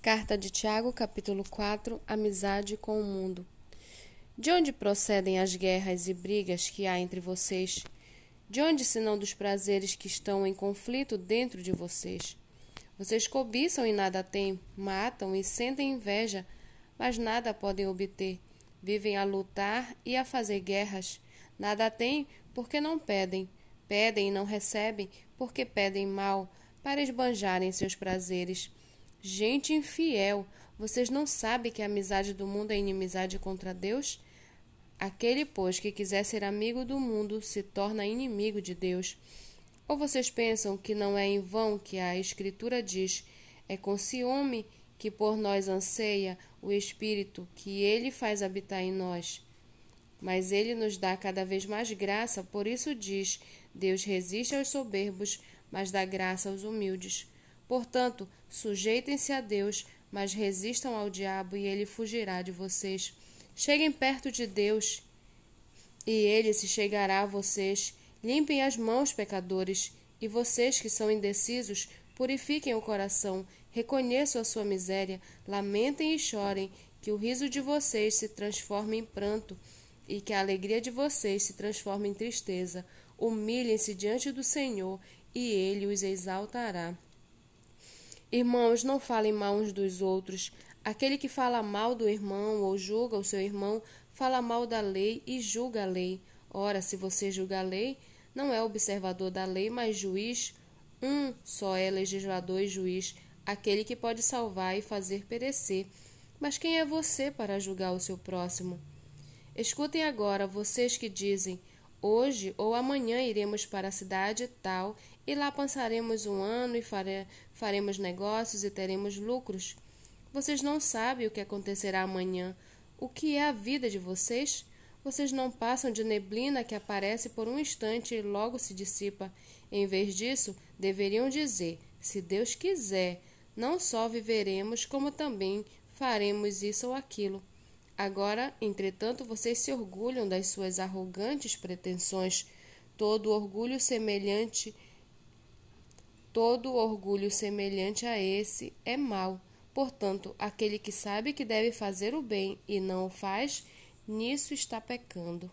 Carta de Tiago, capítulo 4 Amizade com o mundo. De onde procedem as guerras e brigas que há entre vocês? De onde, senão dos prazeres que estão em conflito dentro de vocês? Vocês cobiçam e nada têm, matam e sentem inveja, mas nada podem obter. Vivem a lutar e a fazer guerras. Nada têm porque não pedem. Pedem e não recebem porque pedem mal, para esbanjarem seus prazeres. Gente infiel, vocês não sabem que a amizade do mundo é inimizade contra Deus? Aquele, pois, que quiser ser amigo do mundo se torna inimigo de Deus. Ou vocês pensam que não é em vão que a Escritura diz: é com ciúme que por nós anseia o Espírito que ele faz habitar em nós? Mas ele nos dá cada vez mais graça, por isso diz: Deus resiste aos soberbos, mas dá graça aos humildes. Portanto, sujeitem-se a Deus, mas resistam ao diabo e ele fugirá de vocês. Cheguem perto de Deus e ele se chegará a vocês. Limpem as mãos, pecadores, e vocês que são indecisos, purifiquem o coração, reconheçam a sua miséria, lamentem e chorem, que o riso de vocês se transforme em pranto e que a alegria de vocês se transforme em tristeza. Humilhem-se diante do Senhor e ele os exaltará. Irmãos, não falem mal uns dos outros. Aquele que fala mal do irmão ou julga o seu irmão, fala mal da lei e julga a lei. Ora, se você julga a lei, não é observador da lei, mas juiz. Um só é legislador e juiz, aquele que pode salvar e fazer perecer. Mas quem é você para julgar o seu próximo? Escutem agora, vocês que dizem: Hoje ou amanhã iremos para a cidade tal e lá passaremos um ano e fare, faremos negócios e teremos lucros. Vocês não sabem o que acontecerá amanhã. O que é a vida de vocês? Vocês não passam de neblina que aparece por um instante e logo se dissipa. Em vez disso, deveriam dizer: se Deus quiser, não só viveremos, como também faremos isso ou aquilo. Agora, entretanto, vocês se orgulham das suas arrogantes pretensões. Todo orgulho semelhante Todo orgulho semelhante a esse é mau. Portanto, aquele que sabe que deve fazer o bem e não o faz, nisso está pecando.